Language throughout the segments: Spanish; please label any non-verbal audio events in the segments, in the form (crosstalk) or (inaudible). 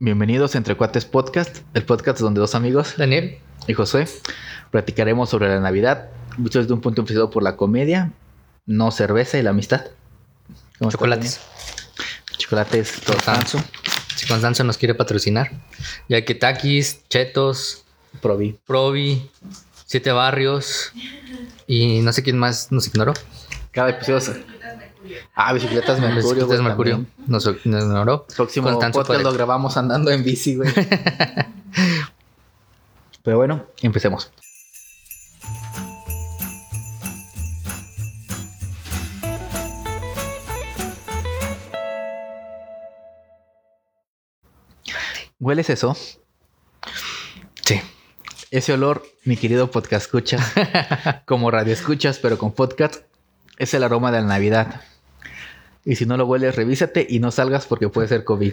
Bienvenidos a Entre Cuates Podcast, el podcast donde dos amigos, Daniel. y Josué, platicaremos sobre la Navidad, visto desde un punto empezado por la comedia, no cerveza y la amistad. ¿Cómo estás, Chocolates. Daniel? Chocolates Constanzo. Si Constanzo nos quiere patrocinar. Ya que Takis, Chetos, Provi. Provi, Siete Barrios y no sé quién más nos ignoró. Cada episodio... Ah, bicicletas Mercurio. Bicicletas Mercurio nos, nos ignoró. Próximo Constanzo podcast lo grabamos andando en bici, güey. (laughs) Pero bueno, empecemos. ¿Hueles eso? Sí. Ese olor, mi querido podcast escucha, (laughs) como radio escuchas, pero con podcast, es el aroma de la Navidad. Y si no lo hueles, revísate y no salgas porque puede ser COVID.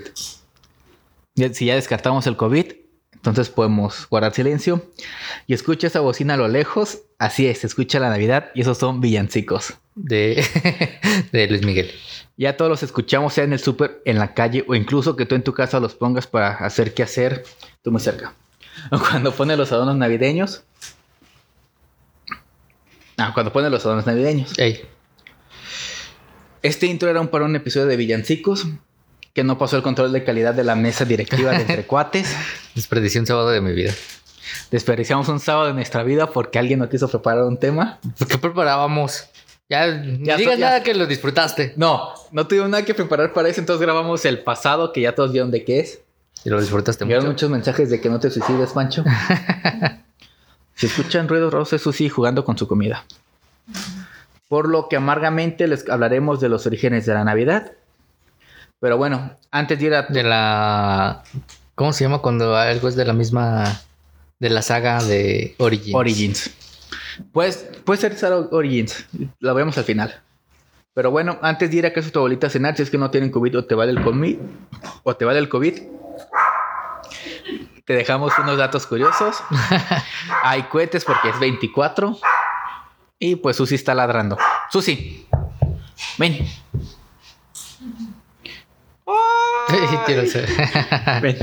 Si ya descartamos el COVID, entonces podemos guardar silencio. Y escucha esa bocina a lo lejos. Así es, escucha la Navidad y esos son villancicos. (laughs) De, Luis Miguel. Ya todos los escuchamos, sea en el súper, en la calle o incluso que tú en tu casa los pongas para hacer qué hacer, tú muy cerca. (laughs) Cuando pones los adornos navideños. Ah, cuando pones los adornos navideños. Ey, Este intro era un, para un episodio de Villancicos que no pasó el control de calidad de la mesa directiva de Entre (laughs) Cuates. desperdicié un sábado de mi vida. Desperdiciamos un sábado de nuestra vida porque alguien no quiso preparar un tema. ¿Por qué preparábamos? Ya, Ya digas so- ya- nada que lo disfrutaste. No, no tuvimos nada que preparar para eso, entonces grabamos el pasado que ya todos vieron de qué es. Y lo disfrutaste mucho. muchos mensajes de que no te suicides, Pancho. (laughs) si escuchan ruidos raros, es Susi jugando con su comida. Por lo que amargamente les hablaremos de los orígenes de la Navidad. Pero bueno, antes de ir a... De la. ¿Cómo se llama cuando algo es de la misma. de la saga de Origins? Origins. Pues, puede ser Origins. La vemos al final. Pero bueno, antes de ir a casa de tu abuelita a cenar, si es que no tienen COVID o te vale el COVID, o te vale el COVID, te dejamos unos datos curiosos. (laughs) Hay cohetes porque es 24. Y pues Susi está ladrando. Susi, ven. (laughs) Ven.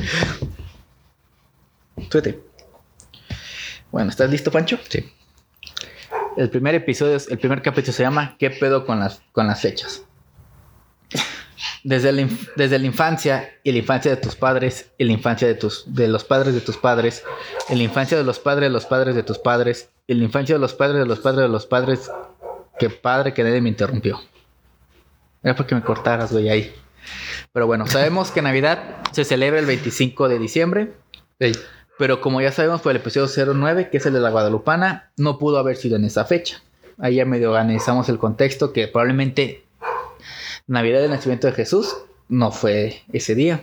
Súbete. Bueno, ¿estás listo, Pancho? Sí. El primer episodio, el primer capítulo se llama ¿Qué pedo con las, con las fechas? Desde la, desde la infancia y la infancia de tus padres y la infancia de, tus, de los padres de tus padres, y la infancia de los padres de los padres de tus padres, y la infancia de los padres de los padres de los padres, que padre que nadie me interrumpió. Era para que me cortaras, güey, ahí. Pero bueno, sabemos que Navidad se celebra el 25 de diciembre, pero como ya sabemos por el episodio 09, que es el de la Guadalupana, no pudo haber sido en esa fecha. Ahí ya medio analizamos el contexto que probablemente Navidad del nacimiento de Jesús no fue ese día.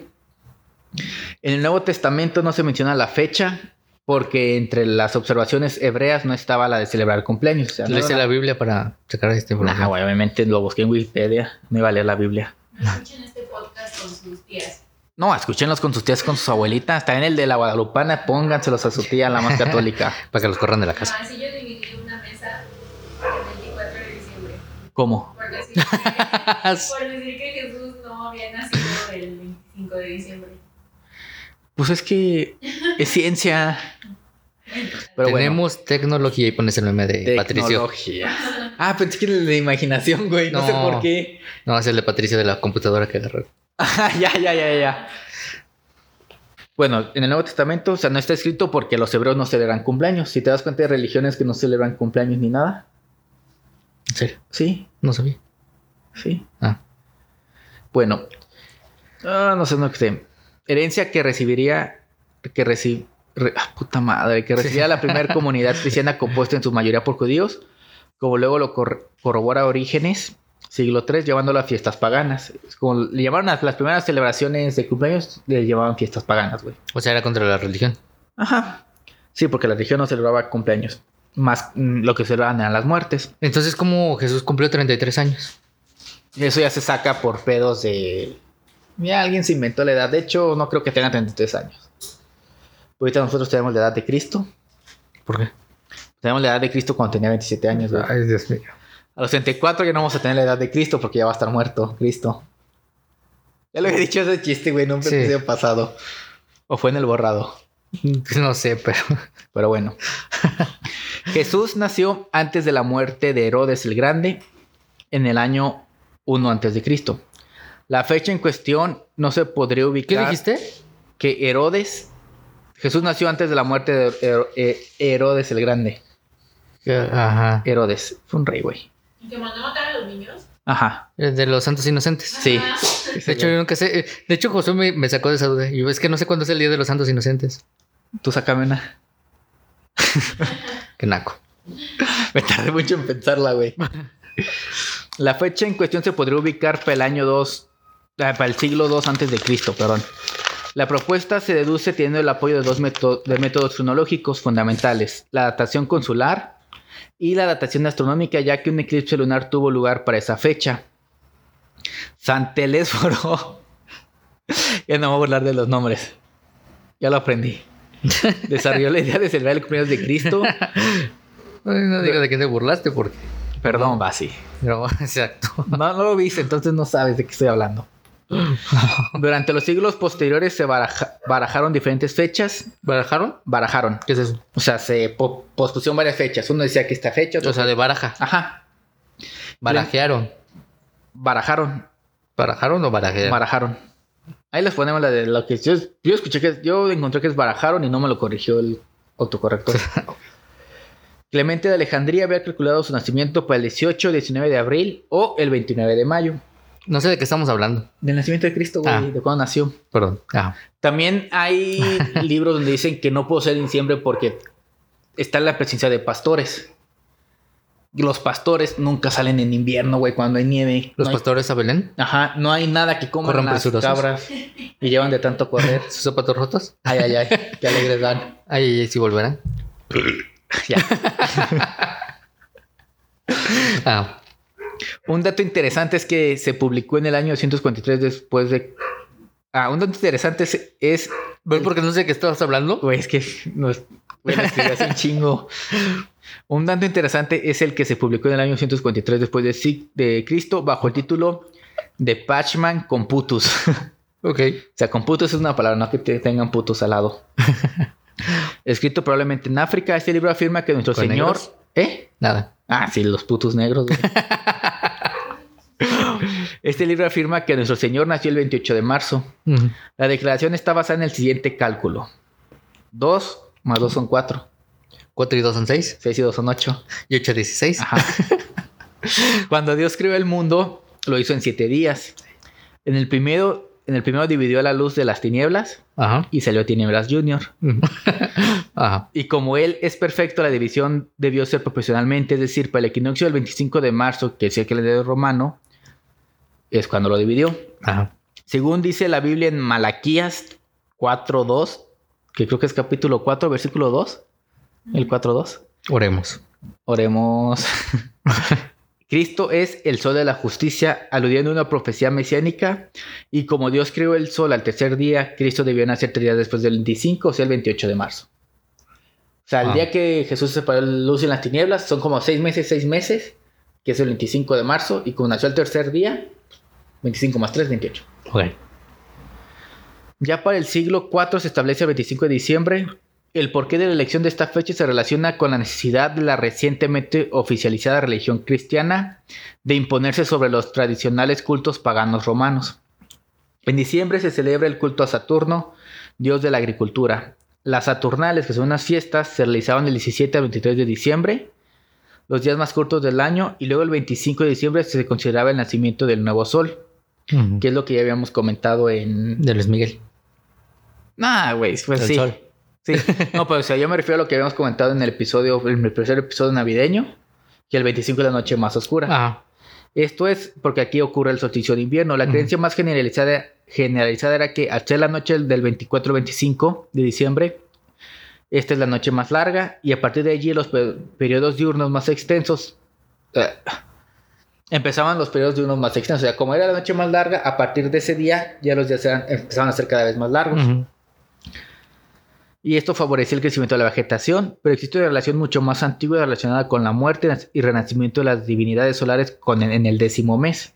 En el Nuevo Testamento no se menciona la fecha porque entre las observaciones hebreas no estaba la de celebrar cumpleaños. O sea, no leíste la Biblia para sacar esta Nah, información. güey, obviamente lo busqué en Wikipedia, no iba a leer la Biblia. Escuchen este podcast con sus tías. No, escúchenlos con sus tías, con sus abuelitas. También el de la Guadalupana, pónganselos a su tía, la más católica. (laughs) Para que los corran de la casa. Ah, sí, yo dividí una mesa el 24 de diciembre. ¿Cómo? Por decir, que, (laughs) por decir que Jesús no había nacido el 25 de diciembre. Pues es que es ciencia. Pero Tenemos tecnología y pones el meme de bueno, Patricio. tecnología. Ah, pensé que era el de imaginación, güey. No, sé por qué. No, es el de Patricio de la computadora que agarró. Ah, (laughs) ya, ya, ya, ya. Bueno, en el Nuevo Testamento, o sea, no está escrito porque los hebreos no celebran cumpleaños. Si te das cuenta, hay religiones que no celebran cumpleaños ni nada. ¿En serio? Sí, No sabía. sí. Ah. Bueno, ah, no sé, no sé. Herencia que recibiría, que reci- re- ah, puta madre, que recibiría la primera (laughs) comunidad cristiana compuesta en su mayoría por judíos, como luego lo cor- corrobora Orígenes, siglo III, llevándolo a fiestas paganas. Como le llamaron a las primeras celebraciones de cumpleaños, le llamaban fiestas paganas, güey. O sea, era contra la religión. Ajá. Sí, porque la religión no celebraba cumpleaños. Más mm, lo que celebraban eran las muertes. Entonces, ¿cómo Jesús cumplió 33 años? Eso ya se saca por pedos de. Ya alguien se inventó la edad. De hecho, no creo que tenga 33 años. Ahorita nosotros tenemos la edad de Cristo. ¿Por qué? Tenemos la edad de Cristo cuando tenía 27 años. güey. Ay, Dios mío. A los 34 ya no vamos a tener la edad de Cristo porque ya va a estar muerto Cristo. Ya lo había dicho ese chiste, güey, en un Sí. episodio pasado. ¿O fue en el borrado? No sé, pero. Pero bueno. (laughs) Jesús nació antes de la muerte de Herodes el Grande, en el año 1 antes de Cristo. La fecha en cuestión no se podría ¿Qué ubicar. dijiste? Que Herodes. Jesús nació antes de la muerte de eh, Herodes el Grande. Ajá. Herodes. Fue un rey, güey. ¿Y que mandó a matar a los niños? Ajá. De los santos inocentes. Sí. De hecho, yo nunca sé. eh, De hecho, Josué me, me sacó de esa duda. Yo es que no sé cuándo es el día de los santos inocentes. Tú sácame una. (laughs) Qué naco. Me tardé mucho en pensarla, güey. La fecha en cuestión se podría ubicar para el año 2, ah, para el siglo 2 antes de Cristo, perdón. La propuesta se deduce teniendo el apoyo de dos métodos, de métodos cronológicos fundamentales, la datación consular y la datación astronómica, ya que un eclipse lunar tuvo lugar para esa fecha. San Telésforo. (laughs) ya no me voy a burlar de los nombres. Ya lo aprendí. (laughs) Desarrolló la idea de celebrar el cumpleaños de Cristo. No digas de quién te burlaste porque. Perdón, Basi. Pero, (laughs) exacto. No, no lo viste, entonces no sabes de qué estoy hablando. (laughs) Durante los siglos posteriores se baraja- barajaron diferentes fechas. ¿Barajaron? Barajaron. ¿Qué es eso? O sea, se po- pospusieron varias fechas. Uno decía que esta fecha, otro... O sea, de baraja. Ajá. Barajearon. Barajaron. ¿Barajaron o barajearon? Barajaron. Ahí les ponemos la de lo que yo, yo escuché que yo encontré que es barajaron y no me lo corrigió el autocorrector. (laughs) Clemente de Alejandría había calculado su nacimiento para el 18, 19 de abril o el 29 de mayo. no sé de qué estamos hablando. Del nacimiento de Cristo, güey, Ah. de cuándo nació. Perdón. Ah. También hay (laughs) libros donde dicen que no puedo ser en diciembre porque está la presencia de pastores. Los pastores nunca salen en invierno, güey, cuando hay nieve. Los No hay- pastores a Belén. Ajá, no hay nada que coman Corren las presurosos. cabras y llevan de tanto correr. (laughs) ¿Sus zapatos rotos? Ay, ay, ay, qué alegres dan. Ay, ay, ay, sí volverán. (laughs) Ya. (laughs) Ah, Un dato interesante es que se publicó en el año 243 después de... Ah, un dato interesante es... es ¿ves por qué no sé de qué estabas hablando? Güey, es que no es... Güey, lo escribí hace un chingo. Un dato interesante es el que se publicó en el año 153 después de, Cristo bajo el título de Pachman Computus. (laughs) o Ok. sea, Computus es una palabra, no que te tengan putos al lado. (laughs) Escrito probablemente en África, este libro afirma que nuestro ¿Con Señor... negros? ¿Eh? Nada. Ah, sí, los putos negros. (laughs) este libro afirma que nuestro Señor nació el 28 de marzo. La declaración está basada en el siguiente cálculo. 2 más 2 son 4. Cuatro y dos son seis. 6 y 2 son 8. Y ocho, dieciséis. Ajá. (laughs) Cuando Dios creó el mundo, lo hizo en 7 días. En el primero, en el primero dividió la luz de las tinieblas Ajá. y salió Tinieblas Junior. Ujú. (laughs) Ajá. Y como él es perfecto, la división debió ser proporcionalmente, es decir, para el equinoccio del 25 de marzo, que es el calendario romano, es cuando lo dividió. Ajá. Según dice la Biblia en Malaquías 4.2, que creo que es capítulo 4, versículo 2, el 4.2. Oremos. Oremos. (laughs) Cristo es el sol de la justicia, aludiendo a una profecía mesiánica. Y como Dios creó el sol al tercer día, Cristo debió nacer tres días después del 25, o sea, el 28 de marzo. O sea, el Ah. día que Jesús separó la luz en las tinieblas, son como seis meses, seis meses, que es el 25 de marzo. Y como nació el tercer día, 25 más 3, 28. Ok. Ya para el siglo IV se establece el 25 de diciembre. El porqué de la elección de esta fecha se relaciona con la necesidad de la recientemente oficializada religión cristiana de imponerse sobre los tradicionales cultos paganos romanos. En diciembre se celebra el culto a Saturno, dios de la agricultura. Las Saturnales, que son unas fiestas, se realizaban del 17 al 23 de diciembre, los días más cortos del año, y luego el 25 de diciembre se consideraba el nacimiento del nuevo sol, que es lo que ya habíamos comentado en, De Luis Miguel. Nah, güey, pues El sí. sol. Sí. No, pero o sea, yo me refiero a lo que habíamos comentado en el episodio, en el primer episodio navideño, que el 25 es la noche más oscura. Ajá. Esto es porque aquí ocurre el solsticio de invierno. La creencia más generalizada, generalizada era que al ser la noche del 24-25 de diciembre, esta es la noche más larga y a partir de allí los pe- periodos diurnos más extensos eh, empezaban los periodos diurnos más extensos. O sea, como era la noche más larga, a partir de ese día ya los días eran- empezaban a ser cada vez más largos. Y esto favorecía el crecimiento de la vegetación, pero existe una relación mucho más antigua relacionada con la muerte y renacimiento de las divinidades solares con, en el décimo mes.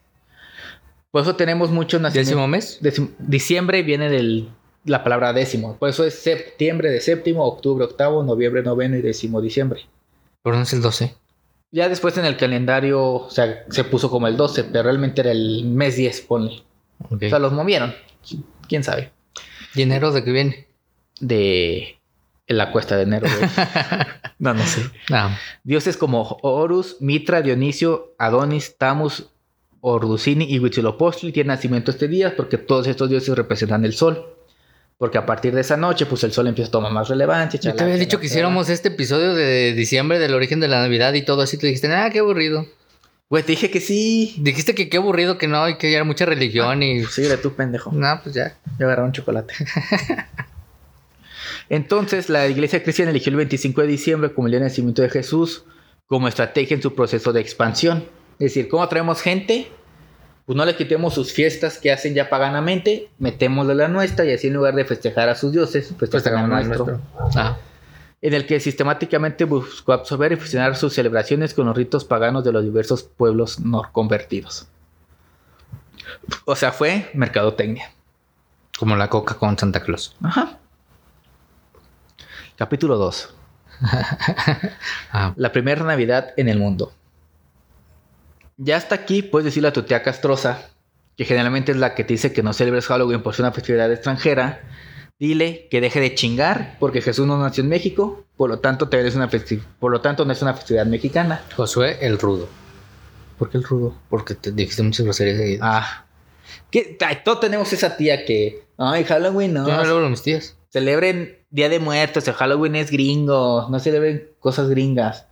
Por eso tenemos muchos nacimientos. ¿Décimo mes? Diciembre viene del la palabra décimo. Por eso es septiembre de séptimo, octubre octavo, noviembre noveno y décimo diciembre. ¿Por dónde es el 12? Ya después en el calendario, o sea, se puso como el 12, pero realmente era el mes 10, ponle. O sea, los movieron. ¿Quién sabe? ¿Y enero de qué viene? De la cuesta de enero. (laughs) no, no sé. Ah, Dioses como Horus, Mitra, Dionisio, Adonis, Tamus, Orducini y Huitzilopochtli tienen nacimiento este día porque todos estos dioses representan el sol. Porque a partir de esa noche, pues el sol empieza a tomar más relevancia. yo te había dicho que hiciéramos este episodio de diciembre del origen de la Navidad y todo así. Te dijiste, ah, qué aburrido. Güey, te dije que sí. Dijiste que qué aburrido que no y que era mucha religión y. Sí, de tu pendejo. No, pues ya. Yo agarré un chocolate. (laughs) Entonces, la iglesia cristiana eligió el 25 de diciembre como el día de nacimiento de Jesús como estrategia en su proceso de expansión. Es decir, ¿cómo atraemos gente? Pues no le quitemos sus fiestas que hacen ya paganamente, metémosle la nuestra y así en lugar de festejar a sus dioses, Pues festejan al nuestro. Ah, En el que sistemáticamente buscó absorber y fusionar sus celebraciones con los ritos paganos de los diversos pueblos no convertidos. O sea, fue mercadotecnia. como la coca con Santa Claus. Ajá. Capítulo 2. (laughs) Ah, La primera Navidad en el mundo. Ya hasta aquí puedes decirle a tu tía castrosa, que generalmente es la que te dice que no celebres Halloween por ser una festividad extranjera. Dile que deje de chingar porque Jesús no nació en México, por lo tanto te eres una festi- por lo tanto no es una festividad mexicana. Josué el Rudo. ¿Por qué el rudo? Porque te dijiste muchas groserías seguidas. Ah. Ay, todos tenemos esa tía que, ay, Halloween no. Yo no logro mis tías. Celebren Día de Muertos, el Halloween es gringo, no celebren cosas gringas.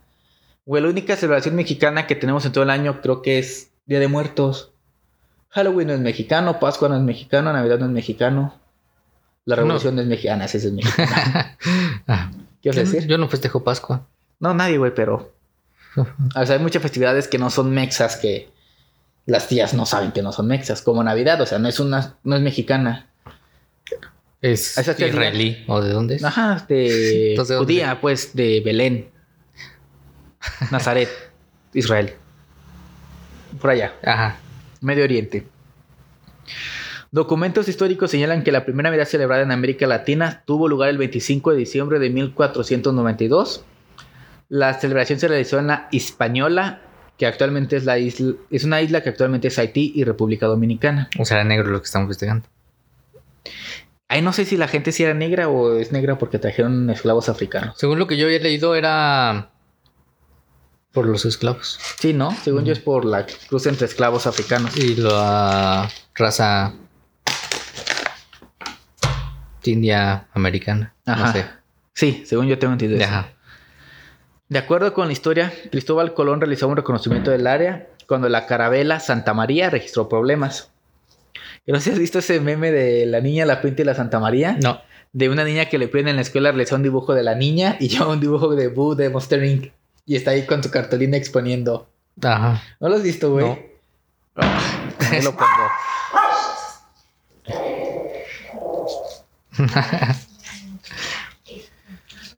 Güey, la única celebración mexicana que tenemos en todo el año creo que es Día de Muertos. Halloween no es mexicano, Pascua no es mexicano, Navidad no es mexicano. La. Revolución no, es mexicana, esa sí es mexicana. (laughs) Ah, ¿Qué vas a decir? yo no festejo Pascua. No, nadie, güey, pero... (laughs) O sea, hay muchas festividades que no son mexas que las tías no saben que no son mexas, como Navidad, o sea, no es una, no es mexicana. Es israelí. ¿O de dónde es? Ajá, de Entonces, ¿de dónde judía, pues, de Belén. Nazaret, Israel. Por allá, Ajá. Medio Oriente. Documentos históricos señalan que la primera Navidad celebrada en América Latina tuvo lugar el 25 de diciembre de 1492. La celebración se realizó en la Hispaniola, que actualmente es la isla, es una isla que actualmente es Haití y República Dominicana. O sea, era negro lo que estamos festejando. Ahí no sé si la gente sí era negra o es negra porque trajeron esclavos africanos. Según lo que yo había leído, era por los esclavos Sí, ¿no? Según yo es por la cruz entre esclavos africanos. y la raza india americana. Ajá. No sé. Sí, según yo tengo entendido. eso. Ajá. De acuerdo con la historia, Cristóbal Colón realizó un reconocimiento del área cuando la carabela Santa María registró problemas. Yo No sé si has visto ese meme de la niña, la pinta y la Santa María. No. De una niña que le piden en la escuela realizó un dibujo de la niña y yo un dibujo de Boo de Monster Inc. Y está ahí con su cartulina exponiendo. Ajá. ¿No lo has visto, güey? No. Ahí lo pongo. (laughs)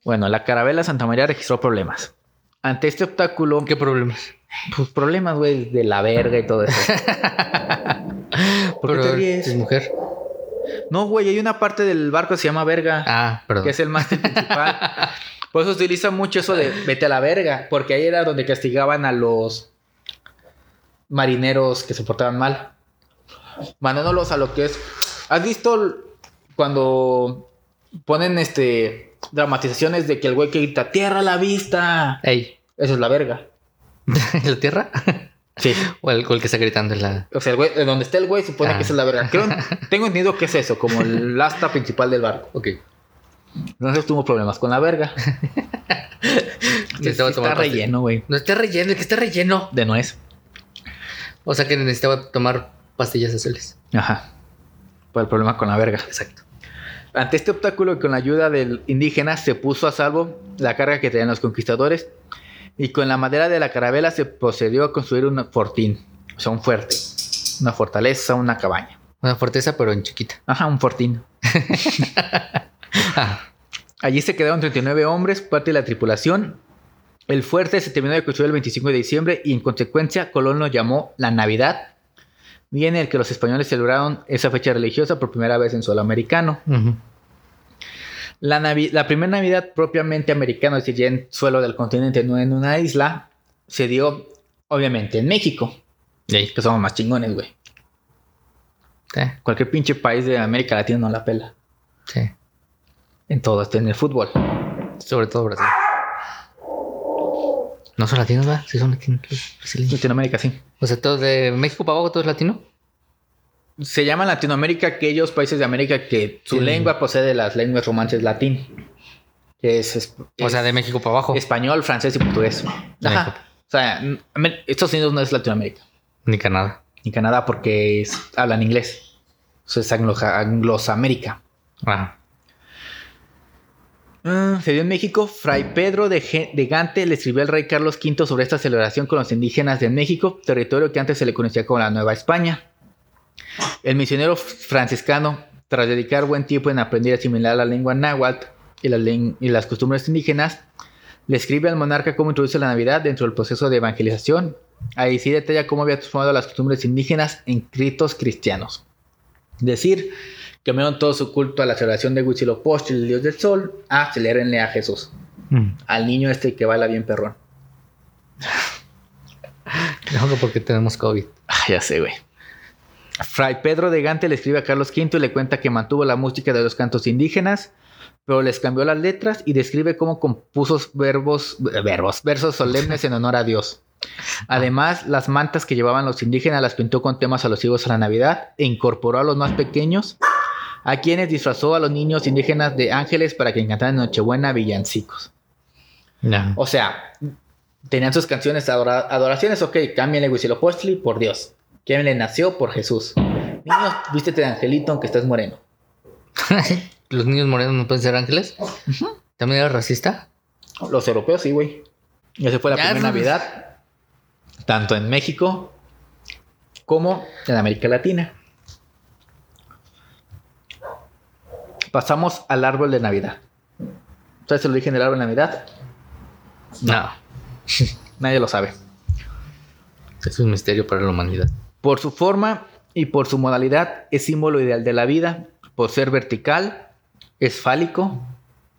bueno, la carabela Santa María registró problemas. Ante este obstáculo, ¿Qué problemas? pues problemas, güey, de la verga y todo eso. (laughs) ¿Por qué te Pero ríes? es mujer. No, güey, hay una parte del barco que se llama verga, Ah, perdón. que es el mástil principal. Por eso se utiliza mucho eso de vete a la verga, porque ahí era donde castigaban a los marineros que se portaban mal. Mandándolos a lo que es. ¿Has visto cuando ponen este dramatizaciones de que el güey que grita tierra a la vista? Ey. Eso es la verga. (laughs) ¿La tierra? Sí. o, el, o el que está gritando en la. O sea, el güey, de donde está el güey supone Ah. que esa es la verga. Creo, (laughs) tengo entendido que es eso, como el asta principal del barco. Ok. Entonces tuvo problemas con la verga. (laughs) Necesitaba está relleno, güey. No está relleno, el que está relleno. De nuez. O sea que necesitaba tomar pastillas azules. Ajá. Por el problema con la verga. Exacto. Ante este obstáculo y con la ayuda del indígena se puso a salvo la carga que tenían los conquistadores y con la madera de la carabela se procedió a construir un fortín, o sea, un fuerte, una fortaleza, una cabaña. Una fortaleza, pero en chiquita. Ajá, un fortín. Ah, (laughs) (laughs) Allí se quedaron 39 hombres, parte de la tripulación. El fuerte se terminó de construir el 25 de diciembre y en consecuencia Colón lo llamó la Navidad día en el que los españoles celebraron esa fecha religiosa por primera vez en suelo americano. La, navi- la primera Navidad propiamente americana, es decir, ya en suelo del continente, no en una isla, se dio obviamente en México, Ey, que somos más chingones, güey. sí, Cualquier pinche país de América Latina no la pela. sí. En todo, hasta en el fútbol. Sobre todo Brasil. No son latinos, ¿verdad? Sí son latinos. brasileños. Latinoamérica, sí. O sea, todo de México para abajo todo es latino. Se llama Latinoamérica aquellos países de América que su Sí. lengua de las lenguas romances latín. Que es, es- O sea, de México para abajo. español, francés y portugués. Ajá. O sea, Estados Unidos no es Latinoamérica. Ni Canadá. Ni Canadá porque es- hablan inglés. Eso es Anglo- Anglosamérica. Ajá. Ah, se dio en México. Fray Pedro de, de Gante le escribió al rey Carlos V sobre esta celebración con los indígenas de México, territorio que antes se le conocía como la Nueva España. El misionero franciscano, tras dedicar buen tiempo en aprender y asimilar la lengua náhuatl y, la len- y las costumbres indígenas, le escribe al monarca cómo introduce la Navidad dentro del proceso de evangelización. Ahí sí detalla cómo había transformado las costumbres indígenas en ritos cristianos. Decir, cambiaron todo su culto a la celebración de Huitzilopochtli, el dios del sol, a celebrenle a Jesús, Mm. al niño este que baila bien perrón. (laughs) No, que porque tenemos COVID. Ah, ya sé, güey. Fray Pedro de Gante le escribe a Carlos V y le cuenta que mantuvo la música de los cantos indígenas, pero les cambió las letras y describe cómo compuso verbos, verbos, versos solemnes en honor a Dios. Además, las mantas que llevaban los indígenas las pintó con temas alusivos a la Navidad e incorporó a los más pequeños, a quienes disfrazó a los niños indígenas de ángeles para que cantaran en Nochebuena villancicos. O sea, tenían sus canciones adora- adoraciones, ok, cámbienle Huitzilopochtli por Dios. ¿Quién le nació? Por Jesús. Niños, vístete de angelito aunque estés moreno. (laughs) ¿Los niños morenos no pueden ser ángeles? ¿También era racista? Los europeos sí, güey. Esa fue la Ya, primera. Navidad, tanto en México como en América Latina. Pasamos al árbol de Navidad. ¿Sabes el origen del árbol de Navidad? No. Nadie lo sabe. Es un misterio para la humanidad. Por su forma y por su modalidad es símbolo ideal de la vida. Por ser vertical, es fálico, o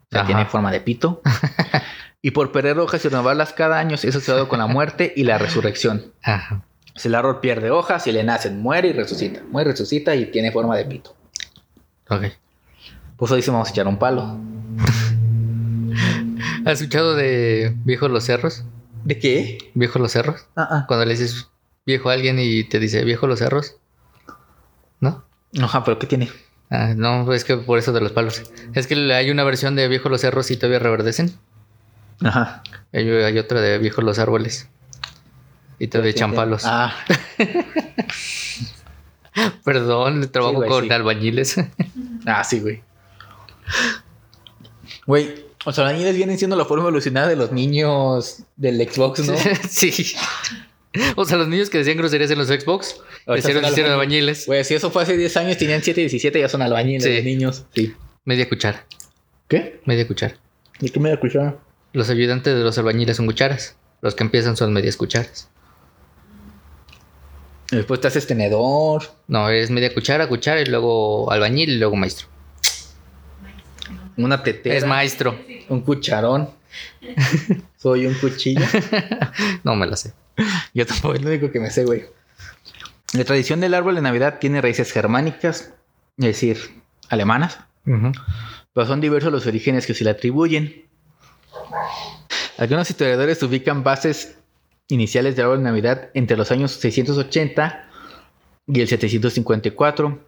sea, Ajá. tiene forma de pito. (laughs) y por perder hojas y renovarlas cada año es asociado con la muerte y la resurrección. Ajá. Si el árbol pierde hojas y le nacen, muere y resucita. Muere, resucita y tiene forma de pito. Ok. Por eso dice vamos a echar un palo. (laughs) ¿Has escuchado de Viejos los Cerros? ¿De qué? ¿Viejos los Cerros? Ah, ah. Cuando le dices viejo alguien y te dice viejo los cerros. ¿No? Ajá, pero ¿qué tiene? Ah, no, es que por eso de los palos. Es que hay una versión de viejos los cerros y todavía reverdecen. Ajá. Hay, hay otra de viejos los árboles. Y todavía echan palos. Ah, (laughs) Perdón, trabajo güey, con sí. albañiles. (laughs) ah, sí, güey. Güey, los albañiles vienen siendo la forma evolucionada de los niños del Xbox, ¿no? (laughs) sí. (laughs) O sea, los niños que decían groserías en los Xbox, hicieron, hicieron albañiles. Güey, si eso fue hace 10 años, tenían 7 y 17, ya son albañiles Sí. los niños. Sí. Media cuchara. ¿Qué? Media cuchara. ¿Y qué me da cuchara? Los ayudantes de los albañiles son cucharas. Los que empiezan son medias cucharas. Después te haces tenedor. No, es media cuchara, cuchara y luego albañil y luego maestro. Una tetera. Es maestro. Un cucharón. (laughs) Soy un cuchillo. (laughs) No me la sé. Yo tampoco es lo único que me sé, güey. La tradición del árbol de Navidad tiene raíces germánicas, es decir, alemanas, pero son diversos los orígenes que se le atribuyen. Algunos historiadores ubican bases iniciales del árbol de Navidad entre los años 680 y el 754,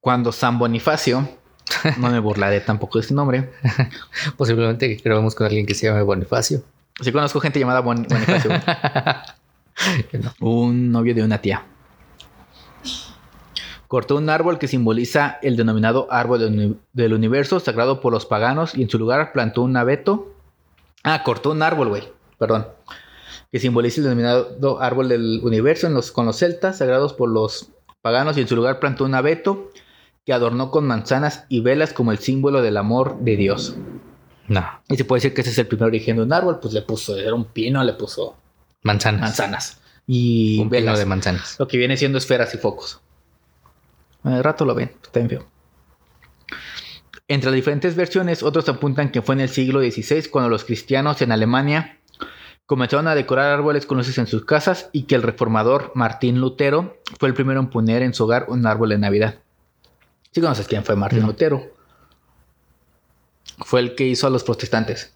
cuando San Bonifacio, (laughs) no me burlaré tampoco de este nombre, (laughs) Posiblemente que grabemos con alguien que se llame Bonifacio. sí conozco gente llamada Bon- Bonifacio, (laughs) No. un novio de una tía. Cortó un árbol que simboliza el denominado árbol del uni- del universo, sagrado por los paganos, y en su lugar plantó un abeto. Ah, cortó un árbol, güey, perdón. Que simboliza el denominado árbol del universo en los, con los celtas, sagrados por los paganos, y en su lugar plantó un abeto que adornó con manzanas y velas como el símbolo del amor de Dios. No. Y se puede decir que ese es el primer origen de un árbol, pues le puso, era un pino, le puso Manzanas. manzanas. y Un pino velas. de manzanas. Lo que viene siendo esferas y focos. Al rato lo ven, está bien feo. Entre las diferentes versiones, otros apuntan que fue en el siglo XVI cuando los cristianos en Alemania comenzaron a decorar árboles con luces en sus casas y que el reformador Martín Lutero fue el primero en poner en su hogar un árbol de Navidad. ¿Sí conoces quién fue Martín. Lutero? Fue el que hizo a los protestantes.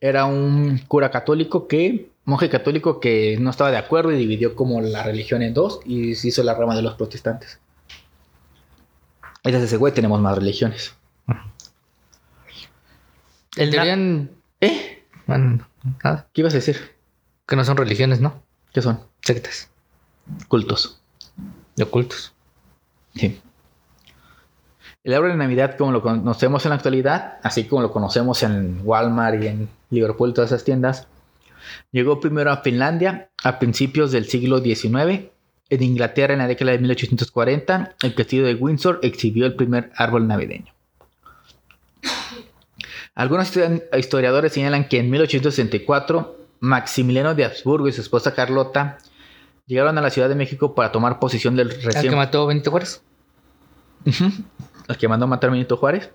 Era un cura católico que, monje católico que no estaba de acuerdo y dividió como la religión en dos y se hizo la rama de los protestantes. Gracias a ese güey tenemos más religiones. En teoría, en- ¿Eh? bueno, nada, ¿Qué ibas a decir? que no son religiones, ¿no? ¿Qué son? Sectas Cultos. y ocultos. Sí. El árbol de Navidad, como lo conocemos en la actualidad, así como lo conocemos en Walmart y en Liverpool, todas esas tiendas, llegó primero a Finlandia a principios del siglo XIX. En Inglaterra, en la década de 1840, el castillo de Windsor exhibió el primer árbol navideño. Algunos histori- historiadores señalan que en 1864, Maximiliano de Habsburgo y su esposa Carlota llegaron a la Ciudad de México para tomar posesión del ¿El recién que mató Benito Juárez? El que mandó a matar a Benito Juárez.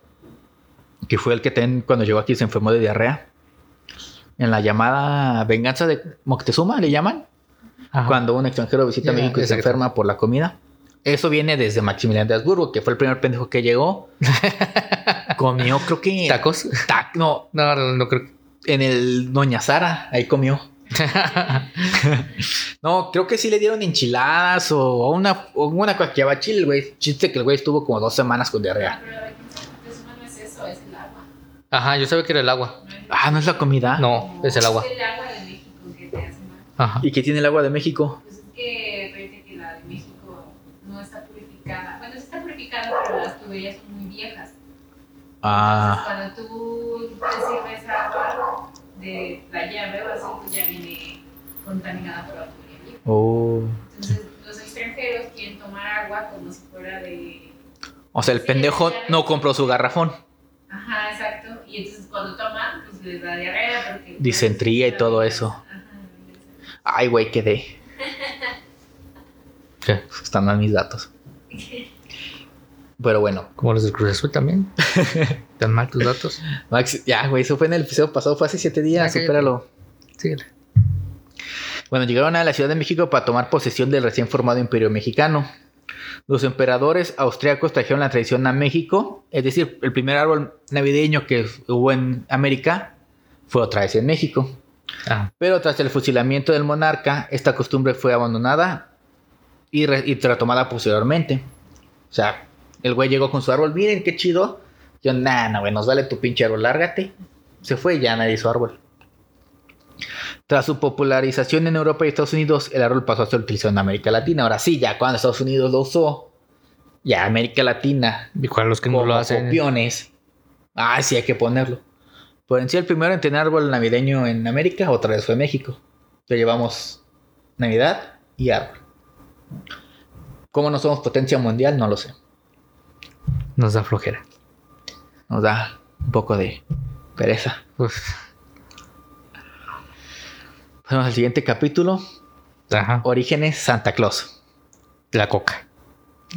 Que fue el que ten- cuando llegó aquí se enfermó de diarrea. En la llamada venganza de Moctezuma, le llaman. Ajá. Cuando un extranjero visita Ya, México y se enferma por la comida. Eso viene desde Maximiliano de Habsburgo, que fue el primer pendejo que llegó. (laughs) comió, creo que. ¿Tacos? Tac- no, No, no, no creo. en el Doña Sara, ahí comió. (laughs) No, creo que sí le dieron enchiladas o una, o una cuaquiaba chile, güey. Chiste que el güey estuvo como dos semanas con diarrea. Pero la Moctezuma no es eso, es el agua. Ajá, yo sabía que era el agua. No Ah, ¿no es la comida? No, es el agua. Es el agua de México que te hace mal. Ajá. ¿Y qué tiene el agua de México? Pues es que parece que la de México no está purificada. Bueno, sí está purificada, pero las tuberías son muy viejas. Ah, Entonces, cuando tú te sirves de la llave o así, pues ya viene contaminada por la tubería oh. Entonces, los extranjeros quieren tomar agua como si fuera de. O sea, el pendejo no compró su garrafón. Ajá, exacto. Y entonces, cuando toman, pues les da diarrea. Porque Disentría y todo eso. Ajá, Ay, güey, quedé. (laughs) ¿Qué? Están mal mis datos. (laughs) Pero bueno, Como los del Cruz Azul también. (laughs) ¿Tan mal tus datos? Max, ya, güey, eso fue en el episodio pasado, fue hace siete días, supéralo. Sí. Bueno, llegaron a la Ciudad de México para tomar posesión del recién formado Imperio Mexicano. Los emperadores austriacos trajeron la tradición a México, es decir, el primer árbol navideño que hubo en América fue otra vez en México. Ah, Pero tras el fusilamiento del monarca, esta costumbre fue abandonada y, y retomada posteriormente. O sea, el güey llegó con su árbol, miren qué chido. Yo, nah, no, güey, nos vale tu pinche árbol, lárgate. Se fue y ya nadie hizo árbol. Tras su popularización en Europa y Estados Unidos, el árbol pasó a ser utilizado en América Latina. Ahora sí, ya cuando Estados Unidos lo usó, ya América Latina, para los que no lo hacen. copiones. Ah, sí, hay que ponerlo. Pero en sí, el primero en tener árbol navideño en América, otra vez fue México. Ya llevamos Navidad y árbol. ¿Cómo no somos potencia mundial? No lo sé. Nos da flojera. Nos da un poco de pereza. Uf. Pasamos al siguiente capítulo. Ajá. Orígenes Santa Claus. La coca.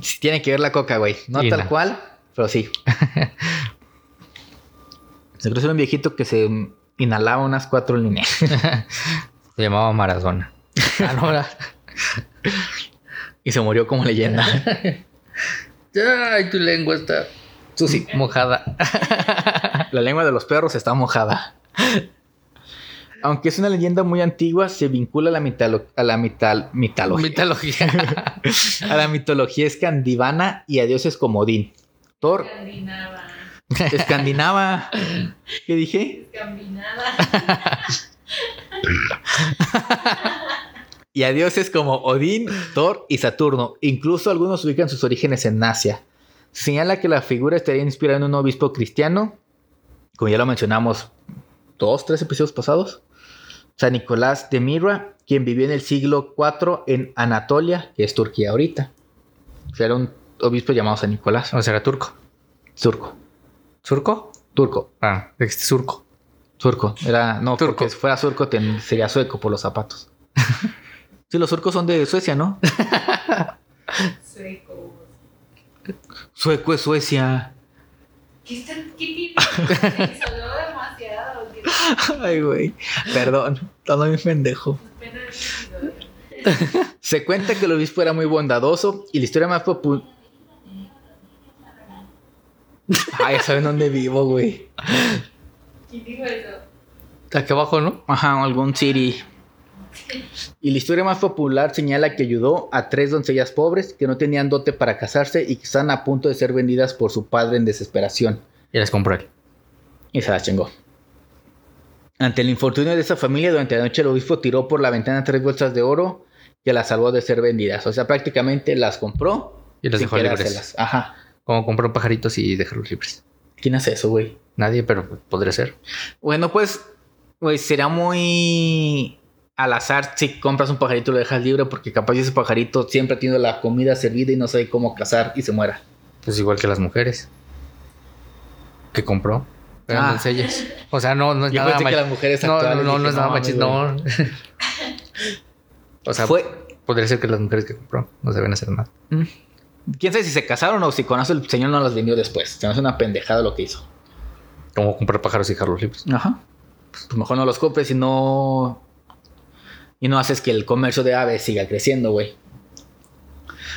Sí, tiene que ver la coca, güey. No Y tal no. cual, pero sí. (laughs) Se cruzó un viejito que se inhalaba unas cuatro líneas. (laughs) Se llamaba Maradona. Ah, (laughs) y se murió como leyenda. Ay, tu lengua está Susi. (laughs) mojada. La lengua de los perros está mojada. Aunque es una leyenda muy antigua, se vincula a la, mitalo- a la mital- mitología. Mitología. (laughs) a la mitología escandinava y a dioses como Odín. Thor, Escandinava. escandinava. ¿Qué dije? Escandinava. (laughs) Y a dioses como Odín, Thor y Saturno. Incluso algunos ubican sus orígenes en Asia. Señala que la figura estaría inspirada en un obispo cristiano, como ya lo mencionamos dos, tres episodios pasados. San Nicolás de Mira, quien vivió en el siglo IV en Anatolia, que es Turquía ahorita. O sea, era un obispo llamado San Nicolás. O sea, era turco. Surco. ¿Surco? Turco. Ah, existe surco. Turco. Era, no, Turco. porque si fuera surco ten- sería sueco por los zapatos. (laughs) Sí, los surcos son de Suecia, ¿no? Sueco. Sueco es Suecia. ¿Qué, está, qué tiene? Demasiado. Ay, güey. Perdón, todo mi pendejo. Se cuenta que el obispo era muy bondadoso y la historia más popular. Ya saben dónde vivo, güey. ¿Quién dijo eso? Aquí abajo, ¿no? Ajá, algún city. Y la historia más popular señala que ayudó a tres doncellas pobres que no tenían dote para casarse y que están a punto de ser vendidas por su padre en desesperación. Y las compró él. Y se las chingó. Ante el infortunio de esa familia, durante la noche el obispo tiró por la ventana tres bolsas de oro que las salvó de ser vendidas. O sea, prácticamente las compró. Y las dejó libres. Ajá. Como compró pajaritos y dejarlos libres. ¿Quién hace eso, güey? Nadie, pero podría ser. Bueno, pues, pues será muy al azar si compras un pajarito lo dejas libre porque capaz ese pajarito siempre ha tenido la comida servida y no sabe cómo cazar y se muera. Pues igual que las mujeres. Que compró. Eran Ah. doncellas. O sea, no, no es Yo nada pensé que las mujeres No, no, no, no es nada machista. No. (laughs) o sea, Fue, podría ser que las mujeres que compró no deben hacer nada. Mm. quién sabe si se casaron o si con eso el señor no las vendió después. Se me hace una pendejada lo que hizo. Como comprar pájaros y dejarlos libres. Ajá. Pues mejor no los compres y no. Y no haces que el comercio de aves siga creciendo, güey.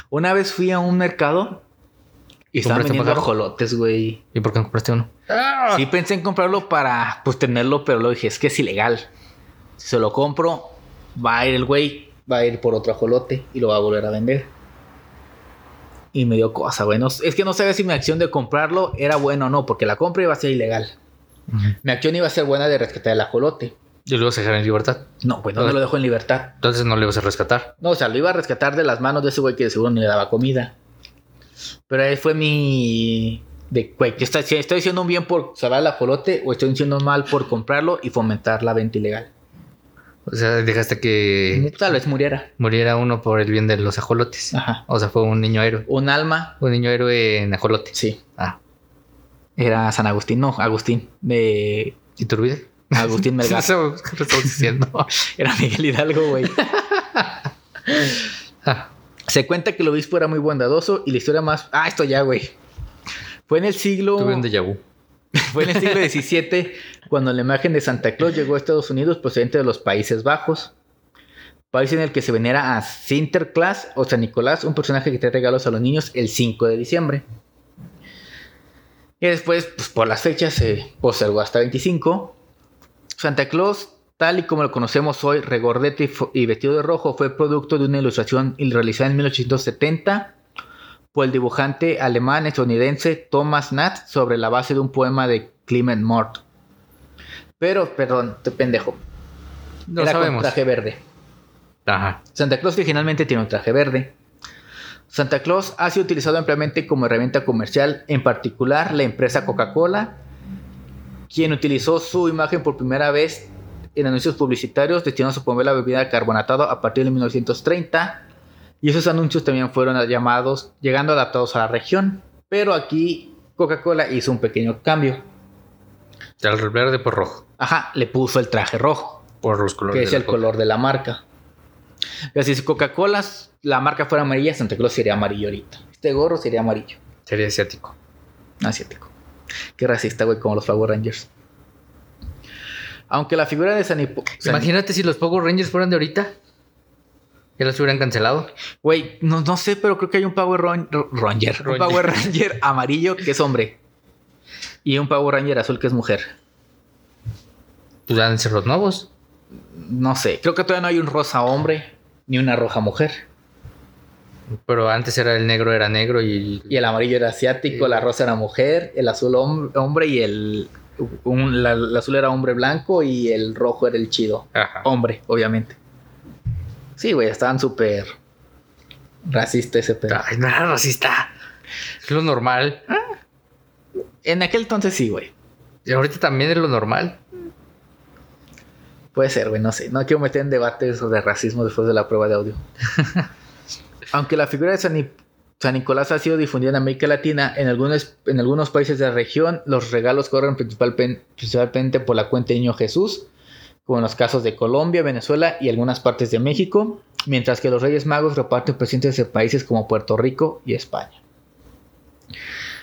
Una vez fui a un mercado y estaban ¿Compraste un vendiendo ajolotes, güey. ¿Y por qué no compraste uno? Sí pensé en comprarlo para pues tenerlo, pero lo dije, es que es ilegal. Si se lo compro, va a ir el güey, va a ir por otro ajolote y lo va a volver a vender. Y me dio cosa, güey. No- es que no sabía si mi acción de comprarlo era buena o no, porque la compra iba a ser ilegal. Mi acción iba a ser buena de rescatar el ajolote. Y luego se dejar en libertad. No, pues no lo dejo en libertad. Entonces no le ibas a rescatar. No, o sea, lo iba a rescatar de las manos de ese güey que de seguro ni le daba comida. Pero ahí fue mi... De, güey, ¿qué está, ¿estoy haciendo un bien por salvar el ajolote o estoy haciendo un mal por comprarlo y fomentar la venta ilegal? O sea, dejaste que Tal vez muriera. muriera uno por el bien de los ajolotes. Ajá. O sea, fue un niño héroe. Un alma, Un niño héroe en ajolote. sí. Ah, Era San Agustín, no, Agustín. De ¿y tu vida? Agustín Melgar. (laughs) Eso es lo que estamos diciendo. (laughs) Era Miguel Hidalgo, güey. Ah, Se cuenta que el obispo era muy bondadoso y la historia más... Ah, esto ya, güey. Fue en el siglo... tuve un déjà vu. (laughs) Fue en el siglo XVII cuando la imagen de Santa Claus llegó a Estados Unidos procedente de los Países Bajos. País en el que se venera a Sinterklaas o San Nicolás, un personaje que trae regalos a los niños el 5 de diciembre. Y después, pues por las fechas, se postergó hasta 25. Santa Claus, tal y como lo conocemos hoy, regordete y, vestido de rojo, fue producto de una ilustración il- realizada en 1870 por el dibujante alemán estadounidense Thomas Nat sobre la base de un poema de Clement Mort. Pero, perdón, te pendejo. No Era con sabemos. traje verde. Ajá. Santa Claus originalmente tiene un traje verde. Santa Claus ha sido utilizado ampliamente como herramienta comercial, en particular la empresa Coca-Cola, quien utilizó su imagen por primera vez en anuncios publicitarios destinados a promover la bebida carbonatada a partir de 1930. Y esos anuncios también fueron llamados, llegando adaptados a la región. Pero aquí Coca-Cola hizo un pequeño cambio. El verde por rojo. Ajá, le puso el traje rojo. Por los colores. que es el coca. color de la marca. Así si Coca-Cola, la marca fuera amarilla, Santa Claus sería amarillo ahorita. Este gorro sería amarillo, Sería asiático. asiático. Qué racista, güey, como los Power Rangers. Aunque la figura de San Hipo- San- Imagínate si los Power Rangers fueran de ahorita. Ya los hubieran cancelado. Güey, no, no sé, pero creo que hay un Power Ron- Ro- Ranger. Un Ranger. Power Ranger amarillo que es hombre. Y un Power Ranger azul que es mujer. Pues ser los nuevos. No sé, creo que todavía no hay un rosa hombre ni una roja mujer. Pero antes era el negro, era negro y. Y el amarillo era asiático, la rosa era mujer, el azul hom- hombre y el, un- la- el azul era hombre blanco y el rojo era el chido. Ajá. Hombre, obviamente. Sí, güey, estaban súper racista ese pedo. Ay, no era racista. Es lo normal. En aquel entonces sí, güey. Y ahorita también es lo normal. Puede ser, güey, no sé. No quiero meter en debate sobre racismo después de la prueba de audio. (laughs) Aunque la figura de San, Ni- San Nicolás ha sido difundida en América Latina, en algunos, en algunos países de la región los regalos corren principalmente por la cuenta de Niño Jesús, como en los casos de Colombia, Venezuela y algunas partes de México, mientras que los Reyes Magos reparten presentes de países como Puerto Rico y España.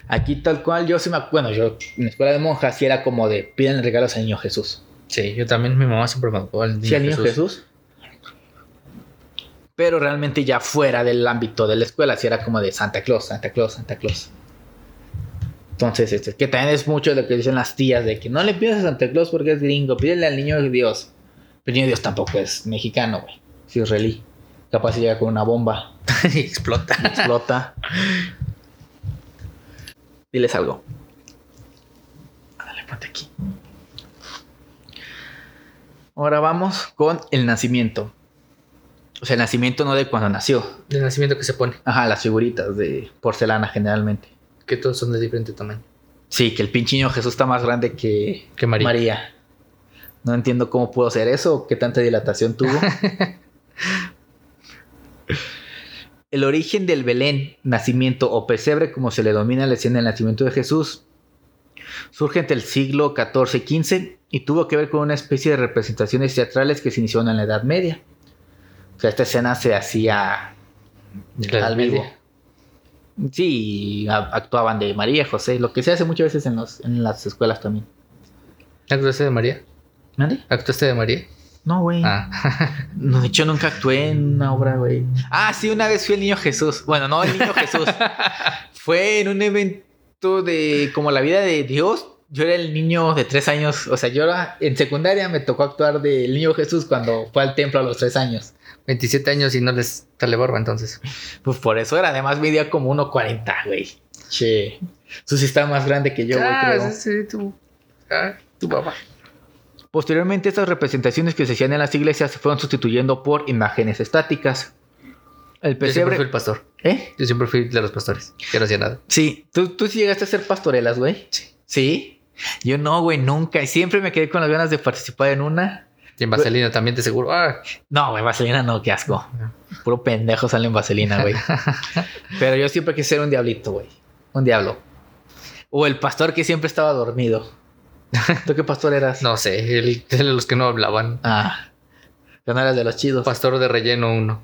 Aquí tal cual yo se me bueno, yo en la escuela de monjas sí era como de piden regalos al niño Jesús. Sí, yo también, mi mamá siempre me tocó al niño Sí, al niño Jesús. Jesús. Pero realmente ya fuera del ámbito de la escuela, sí era como de Santa Claus, Santa Claus, Santa Claus. Entonces, este, que también es mucho de lo que dicen las tías, de que no le pidas a Santa Claus porque es gringo, pídele al niño Dios. Pero el niño Dios tampoco es mexicano, güey. Es israelí. Capaz si llega con una bomba, (laughs) y explota. explota. Diles algo. Dale, ponte aquí. Ahora vamos con el nacimiento. O sea, el nacimiento no de cuando nació. El nacimiento que se pone, Ajá, las figuritas de porcelana generalmente. que todos son de diferente tamaño. Sí, que el pinche niño Jesús está más grande que Que María. María. No entiendo cómo pudo ser eso, qué tanta dilatación tuvo. (laughs) el origen del Belén, nacimiento o pesebre, como se le domina la escena del nacimiento de Jesús, surge entre el siglo XIV y XV y tuvo que ver con una especie de representaciones teatrales que se iniciaron en la Edad Media. O sea, esta escena se hacía al vivo. Sí, a- actuaban de María, José, lo que se hace muchas veces en, los, en las escuelas también. ¿Actuaste de María? ¿Mande? ¿Actuaste de María? No, güey. Ah. (laughs) No, de hecho, nunca actué en una obra, güey. Ah, sí, una vez fui el niño Jesús. Bueno, no el niño Jesús. (laughs) Fue en un evento de como la vida de Dios. Yo era el niño de tres años. O sea, yo era en secundaria me tocó actuar del niño Jesús cuando fue al templo a los tres años. 27 años y no les sale barba entonces. Pues por eso era. Además, medía como 1.40, güey. Che. Su sí está más grande que yo, güey, ah, creo. sí, sí, tu, ah, tu papá. Posteriormente, estas representaciones que se hacían en las iglesias se fueron sustituyendo por imágenes estáticas. El Yo siempre pesebre. fui el pastor. ¿Eh? Yo siempre fui de los pastores. Que no hacía nada. Sí, ¿tú, tú sí llegaste a ser pastorelas, güey. Sí. ¿Sí? Yo no, güey, nunca. Y siempre me quedé con las ganas de participar en una. Y en Vaselina también te seguro. Ah, No, güey, vaselina no, qué asco. Puro pendejo sale en vaselina, güey. (laughs) Pero yo siempre quise ser un diablito, güey. Un diablo. O el pastor que siempre estaba dormido. ¿Tú qué pastor eras? no sé, el, de los que no hablaban. Ah. Yo no eras de los chidos. Pastor de relleno uno.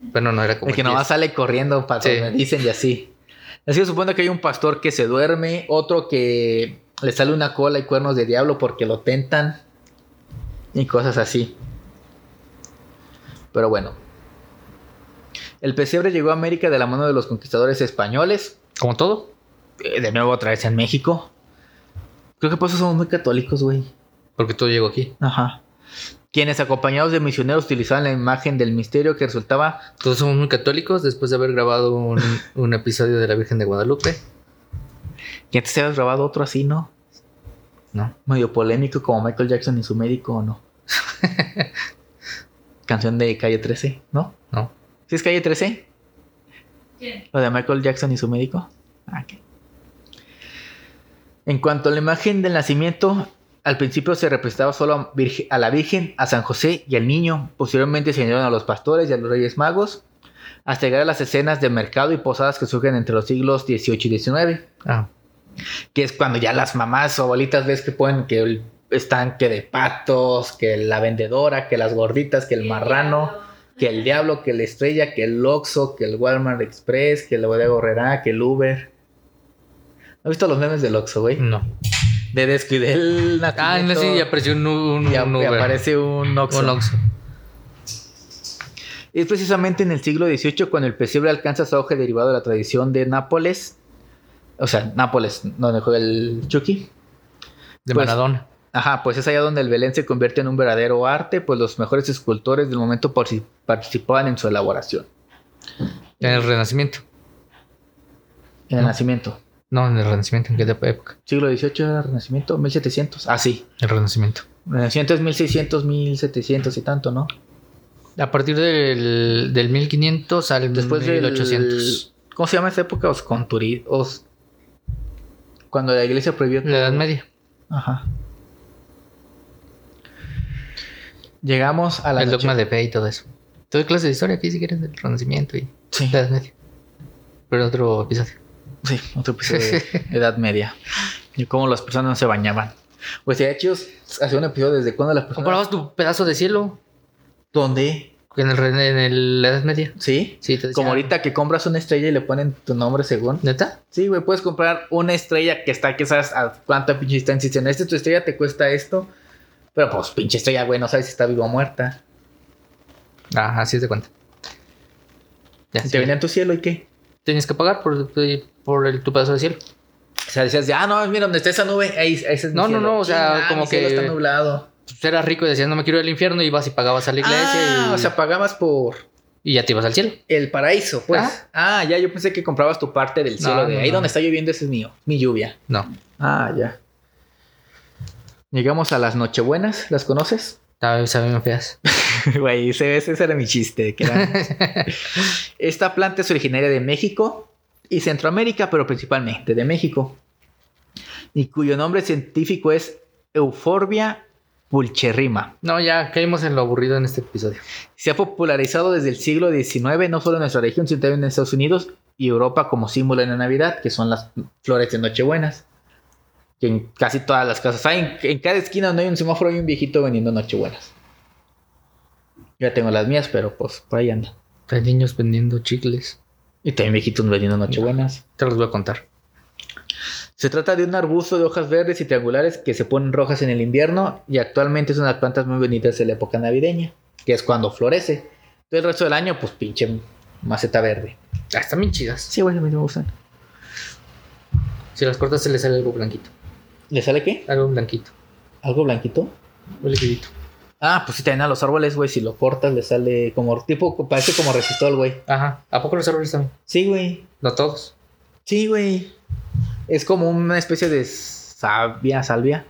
Bueno, no era como. El que nomás sale corriendo para Sí. dicen y así. Así que supongo que hay un pastor que se duerme, otro que le sale una cola y cuernos de diablo porque lo tentan y cosas así. Pero bueno. El pesebre llegó a América de la mano de los conquistadores españoles. Como todo. eh, De nuevo otra vez en México. Creo que por eso somos muy católicos, güey. Porque todo llegó aquí. Ajá. Quienes acompañados de misioneros utilizaban la imagen del misterio que resultaba Todos somos muy católicos después de haber grabado un, un episodio de la Virgen de Guadalupe. que antes habías grabado otro así, ¿no? ¿No? medio polémico como Michael Jackson y su médico o no. (laughs) Canción de Calle 13, ¿no? No. ¿Sí es Calle 13? ¿Quién? Lo de Michael Jackson y su médico. Ah, ok. En cuanto a la imagen del nacimiento, al principio se representaba solo a, virge- a la Virgen, a San José y al niño. Posteriormente se añadieron a los pastores y a los Reyes Magos, hasta llegar a las escenas de mercado y posadas que surgen entre los siglos XVIII y XIX Ah, que es cuando ya las mamás o abuelitas ves que ponen que el- están que de patos, que la vendedora, que las gorditas, que el marrano, que el diablo, que la estrella, que el Oxxo, que el Walmart Express, que el bodega Horrera, que el Uber. ¿Has visto los memes del Oxxo, güey? no. De descuidé el Ah, no, sí, ya apareció un, un, y, un y Uber. aparece un Oxxo. Un Oxxo. Es precisamente en el siglo XVIII cuando el pesebre alcanza su auge derivado de la tradición de Nápoles. O sea, Nápoles, donde juega el Chucky. De Pues- Maradona. Ajá, pues es allá donde el Belén se convierte en un verdadero arte, pues los mejores escultores del momento participaban en su elaboración. En el Renacimiento. En el No. nacimiento. No, en el Renacimiento. ¿En qué época? Siglo XVIII era Renacimiento, 1700. Ah, sí. El Renacimiento. Renacimiento es 1600, 1700 y tanto, ¿no? A partir del, del 1500 al Después del... 1800. ¿Cómo se llama esa época? Osconturi... Os... Cuando la iglesia prohibió... La Edad. Media. Ajá. Llegamos a la el noche- dogma de fe y todo eso. Toda clase de historia aquí si quieres del Renacimiento y Sí, la Edad Media. Pero otro episodio. sí, otro episodio de (laughs) Edad Media. Y cómo las personas no se bañaban. Pues sería chido hacer un episodio desde cuando las personas. Comprabas tu pedazo de cielo ¿Dónde? En el en el- la Edad Media. ¿Sí? Sí, te decía- Como ahorita que compras una estrella y le ponen tu nombre según. ¿Neta? Sí, güey, puedes comprar una estrella que está, que sabes a cuánta pinche distancia. Dicen, este tu estrella te cuesta esto. Pero pues pinche estrella, güey, no sabes si está viva o muerta. Ah, así es de cuenta. Ya, Y sí. te vendían tu cielo y qué. Tienes que pagar por, por el, tu pedazo de cielo. O sea, decías, ah, no, mira, donde está esa nube, ahí, es mi No, no, cielo". no, o sea, como mi cielo que- está nublado. Pues eras rico y decías, no me quiero ir al infierno, y ibas y pagabas a la iglesia Ah, y, o sea, pagabas por y ya te ibas al cielo. el paraíso, pues. Ah. Ah, ya, yo pensé que comprabas tu parte del cielo No, de no, ahí no. donde está lloviendo, ese es mío, mi lluvia. No, Ah, ya. Llegamos a las Nochebuenas, ¿las conoces? saben saben feas. (laughs) Güey, ese, ese era mi chiste. que era- (laughs) Esta planta es originaria de México y Centroamérica, pero principalmente de México. Y cuyo nombre científico es Euphorbia pulcherrima. No, ya caímos en lo aburrido en este episodio. Se ha popularizado desde el siglo XIX, no solo en nuestra región, sino también en Estados Unidos y Europa como símbolo de la Navidad, que son las flores de Nochebuenas. Que en casi todas las casas, hay en, en cada esquina donde hay un semáforo hay un viejito vendiendo Nochebuenas. Yo ya tengo las mías, pero pues por ahí anda. Hay niños vendiendo chicles. Y también viejitos vendiendo Nochebuenas. Te los voy a contar. Se trata de un arbusto de hojas verdes y triangulares que se ponen rojas en el invierno y actualmente es una de las plantas muy bonitas de la época navideña, que es cuando florece. Todo el resto del año, pues pinche maceta verde. Ah, están bien chidas. Sí, güey, a mí me gustan. Si las cortas se le sale algo blanquito. ¿Le sale qué? Algo blanquito. ¿Algo blanquito? Un liquidito. Ah, pues sí, también a los árboles, güey, si lo cortas le sale como tipo, parece como resistol, güey. Ajá. ¿A poco los árboles también? Sí, güey. No todos. Sí, güey. Es como una especie de savia, salvia.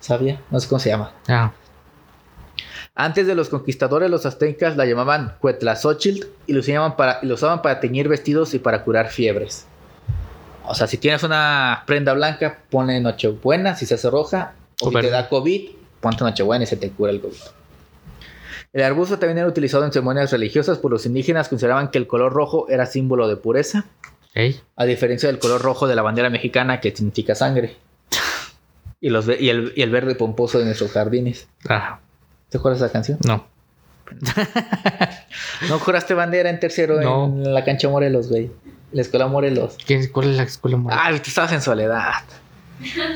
Savia, no sé cómo se llama. Ah. Antes de los conquistadores, los aztecas la llamaban Cuetlazóchitl y lo usaban para, y lo usaban para teñir vestidos y para curar fiebres. O sea, si tienes una prenda blanca, ponle Nochebuena si se hace roja. O si te da COVID, ponte Nochebuena y se te cura el COVID. El arbusto también era utilizado en ceremonias religiosas por los indígenas. Consideraban que el color rojo era símbolo de pureza, Ey. a diferencia del color rojo de la bandera mexicana que significa sangre. Y, los, ve- y, el, y el verde pomposo de nuestros jardines. Ah. ¿Te acuerdas de esa canción? No. (laughs) ¿No juraste bandera en tercero No. en la cancha Morelos, güey? La escuela Morelos. ¿Qué- ¿Cuál es la escuela moral? Ah, tú estabas en soledad.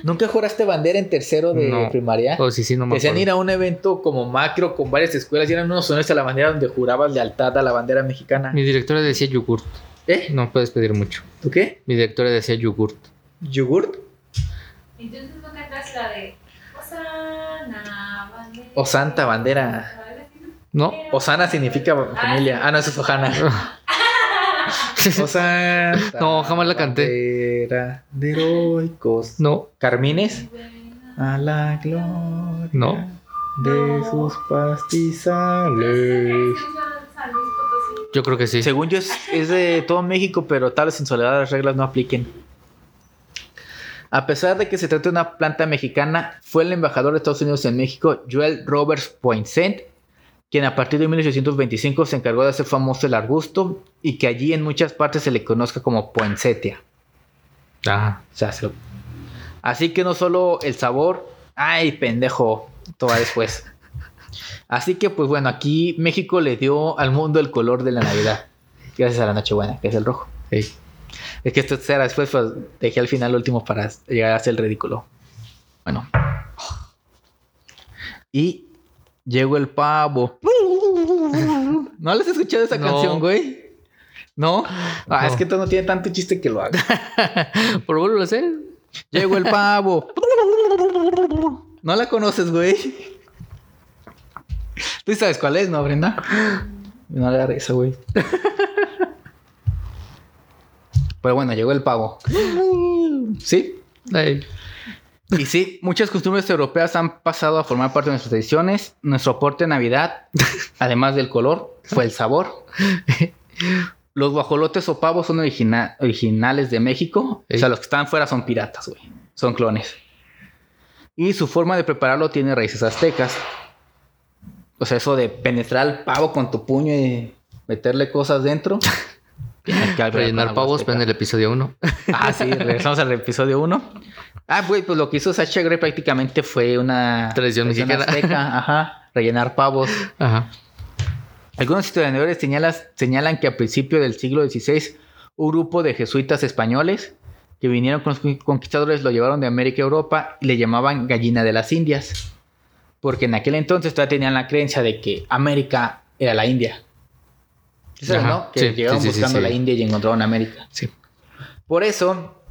¿Nunca juraste bandera en tercero de No. primaria? Oh, sí, sí, no me Decían ir a un evento como macro con varias escuelas y eran unos honores a la bandera donde jurabas lealtad a la bandera mexicana. Mi directora decía yogurt. ¿Eh? No puedes pedir mucho. ¿Tú qué? Mi directora decía yogurt. ¿Yogurt? Entonces no cantas la de Osana bandera. O Santa bandera. No. Osana significa familia. Ah, no, eso es Ojana. Osana. (laughs) No, jamás la canté. Bandera de heroicos. No. Carmines. A la gloria. No. De sus pastizales. Yo creo que sí. Según yo es, es de todo México, pero tal vez en soledad las reglas no apliquen. A pesar de que se trata de una planta mexicana, fue el embajador de Estados Unidos en México, Joel Roberts Poinsett, quien a partir de 1825 se encargó de hacer famoso el arbusto y que allí en muchas partes se le conozca como poinsettia. Ah. O sea, se lo- Así que no solo el sabor, ay pendejo, todo después. Así que pues bueno, aquí México le dio al mundo el color de la Navidad. Gracias a la Nochebuena, que es el rojo. Es que esto será después, pues dejé al final lo último para llegar a hacer el ridículo. Bueno. Y llegó el pavo. (laughs) ¿No les has escuchado esa No. canción, güey? ¿No? Ah, es que esto no tiene tanto chiste que lo haga. (laughs) ¿Por vuelvo a hacer? Llegó el pavo. (laughs) ¿No la conoces, güey? ¿Tú sabes cuál es, no, Brenda? No le risa, güey. Pero bueno, llegó el pavo. ¿Sí? Y sí, muchas costumbres europeas han pasado a formar parte de nuestras tradiciones. Nuestro aporte a Navidad, además del color, fue el sabor. Los guajolotes o pavos son origina- originales de México. O sea, los que están fuera son piratas, güey. Son clones. Y su forma de prepararlo tiene raíces aztecas. O sea, eso de penetrar al pavo con tu puño y meterle cosas dentro. (laughs) Que Rellenar pavos, ven el episodio 1. Ah, sí, (laughs) regresamos al episodio 1. Ah, güey, pues lo que hizo Sacha Grey prácticamente fue una Tradición mexicana. azteca, ajá, rellenar pavos. Ajá. Algunos historiadores señalas- señalan que a principios del siglo XVI un grupo de jesuitas españoles que vinieron con los conquistadores lo llevaron de América a Europa y le llamaban gallina de las Indias. Porque en aquel entonces todavía tenían la creencia de que América era la India. ¿Sí sabes, Ajá, no? Que sí, buscando sí. la India y encontraron América. Sí. Por eso,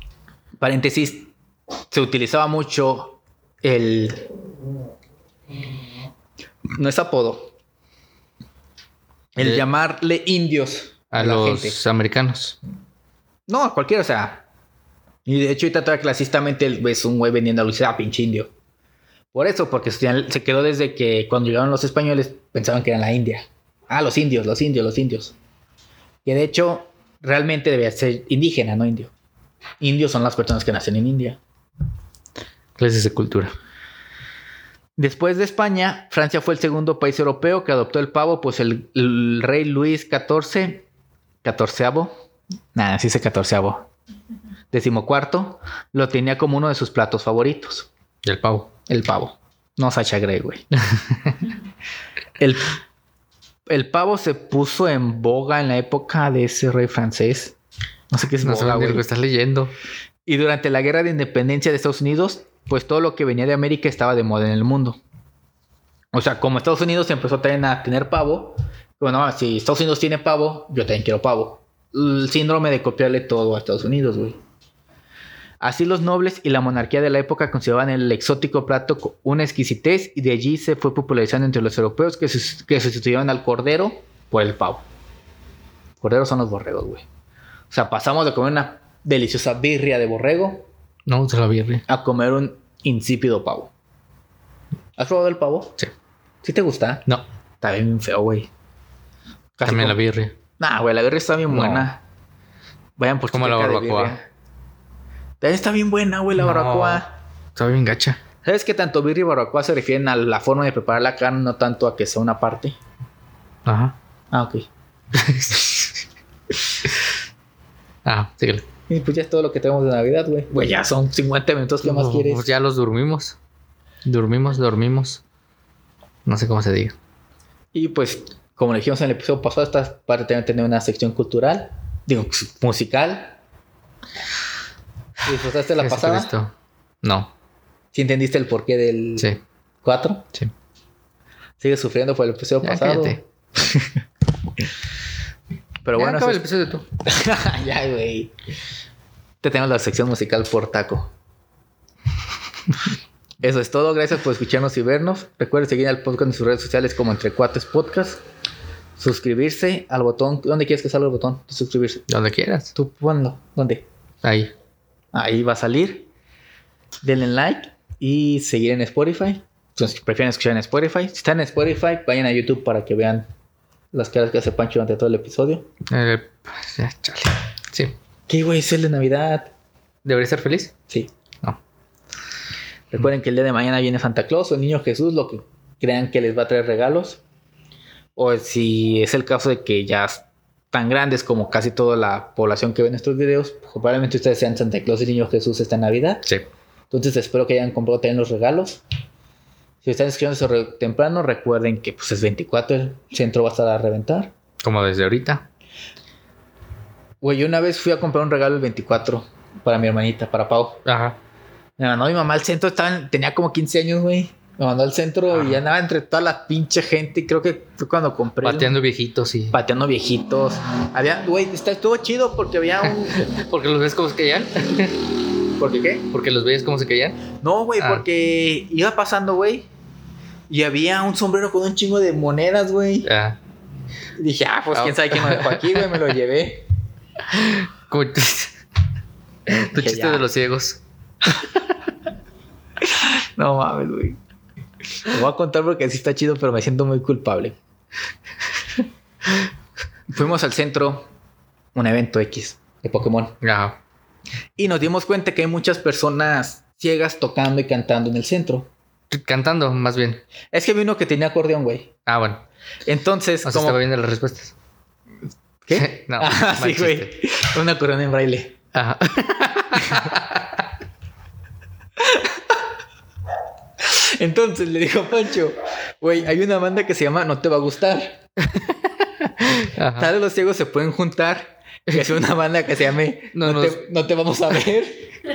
paréntesis, se utilizaba mucho el... No es apodo. El De- llamarle indios A la los gente. americanos. No, a cualquiera, o sea. Y de hecho, ahorita todavía clasistamente ves un güey vendiendo a Luis, ah, pinche indio. Por eso, porque se se quedó desde que cuando llegaron los españoles pensaban que eran la India. Ah, los indios, los indios, los indios. Que de hecho, realmente debía ser indígena, no indio. Indios son las personas que nacen en India. Clases de cultura. Después de España, Francia fue el segundo país europeo que adoptó el pavo, pues el, el rey Luis XIV, catorceavo, nada, sí dice catorceavo, decimocuarto, lo tenía como uno de sus platos favoritos, Y el pavo. El pavo. No Sacha Grey, güey. (laughs) el, el pavo se puso en boga en la época de ese rey francés. No sé qué es No sé boga, ni lo güey. que estás leyendo. Y durante la guerra de independencia de Estados Unidos, pues todo lo que venía de América estaba de moda en el mundo. O sea, como Estados Unidos empezó también a tener pavo, bueno, si Estados Unidos tiene pavo, yo también quiero pavo. El síndrome de copiarle todo a Estados Unidos, güey. Así los nobles y la monarquía de la época consideraban el exótico plato una exquisitez y de allí se fue popularizando entre los europeos que, sus- que sustituyeron al cordero por el pavo. Corderos son los borregos, güey. O sea, pasamos de comer una deliciosa birria de borrego No, se la birria. a comer un insípido pavo. ¿Has probado el pavo? Sí. ¿Sí te gusta? No, Está bien feo, güey. También la birria. Nah, güey, la birria está bien No. buena. Vayan por Como la barbacoa. También está bien buena, güey, la No. barbacoa. Está bien gacha. ¿Sabes que tanto birria y barbacoa se refieren a la forma de preparar la carne, no tanto a que sea una parte? Ajá. Ah, ok. (laughs) ah, síguele. Y pues ya es todo lo que tenemos de Navidad, güey. Güey, ya son 50 minutos, ¿qué más quieres? Pues ya los dormimos. Dormimos, dormimos. No sé cómo se diga. Y pues, como le dijimos en el episodio pasado, esta parte también tiene una sección cultural, digo, musical. ¿Disfrutaste la pasada? No, ¿Sí entendiste el porqué del sí, 4? sí. ¿Sigues sufriendo por el episodio Ya, pasado? cállate. (laughs) Pero Ya bueno, acaba el eso episodio tú. es- (laughs) ya, güey. Te tengo la sección musical por taco. (laughs) Eso es todo. Gracias por escucharnos y vernos. Recuerden seguir al podcast en sus redes sociales como Entre Cuates Podcast. Suscribirse al botón. ¿Dónde quieres que salga el botón de suscribirse? Donde quieras. Tú ponlo. ¿Dónde? Ahí. Ahí va a salir. Denle like y seguir en Spotify. Entonces, si prefieren escuchar en Spotify. Si están en Spotify, vayan a YouTube para que vean las caras que hace Pancho durante todo el episodio. Eh, pues, ya, chale. Sí. ¿Qué, güey? Es el de Navidad. ¿Debería estar feliz? Sí. No. Recuerden que el día de mañana viene Santa Claus o el niño Jesús, lo que crean que les va a traer regalos. O si es el caso de que ya tan grandes como casi toda la población que ve nuestros videos, probablemente ustedes sean Santa Claus y el niño Jesús esta Navidad. Sí. Entonces espero que hayan comprado también los regalos. Si están eso re- temprano, recuerden que pues es 24, el centro va a estar a reventar. Como desde ahorita. Güey, yo una vez fui a comprar un regalo el 24 para mi hermanita, para Pau. Ajá. Me mandó mi mamá al centro, estaba en- tenía como 15 años, güey. Me mandó al centro y Ajá. andaba entre toda la pinche gente. y Creo que fue cuando compré. el- Pateando viejitos y. pateando viejitos. Había, güey, estuvo chido porque había un. (laughs) Porque los ves como se caían. (laughs) ¿Por qué qué? Porque los veías como se caían. No, güey, Ah. porque iba pasando, güey. Y había un sombrero con un chingo de monedas, güey. Ah. Y dije, ah, pues Ah. quién sabe quién lo dejó aquí, güey. Me lo llevé. (laughs) Como tu chiste ya. de los ciegos. No mames, güey. Lo voy a contar porque sí está chido, pero me siento muy culpable. Fuimos al centro, un evento X de Pokémon. Ajá. Y nos dimos cuenta que hay muchas personas ciegas tocando y cantando en el centro. Cantando, más bien. Es que vi uno que tenía acordeón, güey. Ah, bueno. Entonces, O sea, como estaba viendo las respuestas. ¿Qué? (laughs) No, (laughs) ah, sí, güey. Una corona en braille. Ajá. (laughs) Entonces le dijo a Pancho, güey, hay una banda que se llama No te va a gustar. Ajá. Tal vez los ciegos se pueden juntar y hacer una banda que se llame No No, nos- te, no te vamos a ver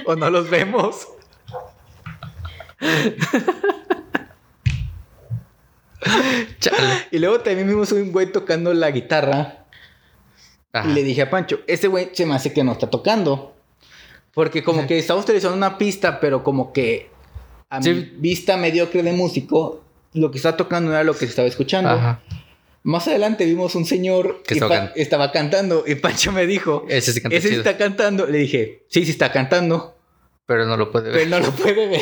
o no los vemos. Chale. Y luego también vimos un güey tocando la guitarra Ajá. y le dije a Pancho, ese güey se me hace que no está tocando. Porque como que estamos utilizando una pista, pero como que a mi vista mediocre de músico, lo que está tocando era lo que se estaba escuchando. Ajá. Más adelante vimos un señor Que estaba can- estaba cantando y Pancho me dijo, Ese sí canta ese está cantando. Le dije, sí, sí está cantando, Pero no lo puede ver. pero no lo puede ver.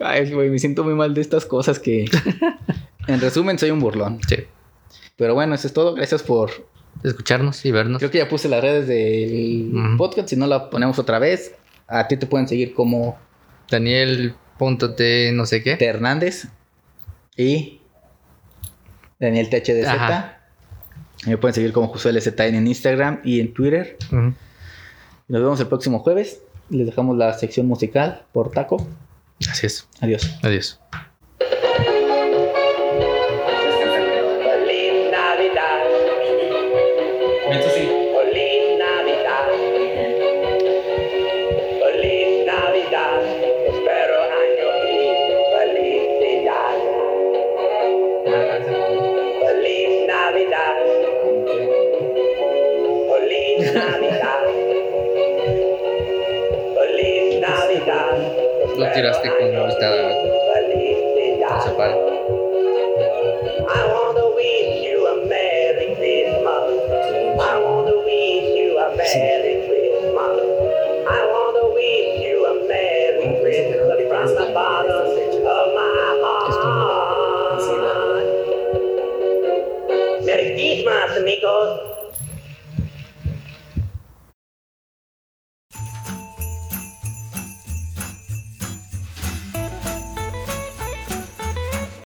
Ay, güey, me siento muy mal de estas cosas que... En resumen, soy un burlón. Sí. Pero bueno, eso es todo. Gracias por... Escucharnos y vernos. Creo que ya puse las redes del podcast. Si no, la ponemos otra vez. A ti te pueden seguir como Daniel.t no sé qué. T. Hernández y Daniel THDZ. Ajá. Me pueden seguir como Josué LZN en Instagram y en Twitter. Nos vemos el próximo jueves. Les dejamos la sección musical por taco. Así es. Adiós. Adiós.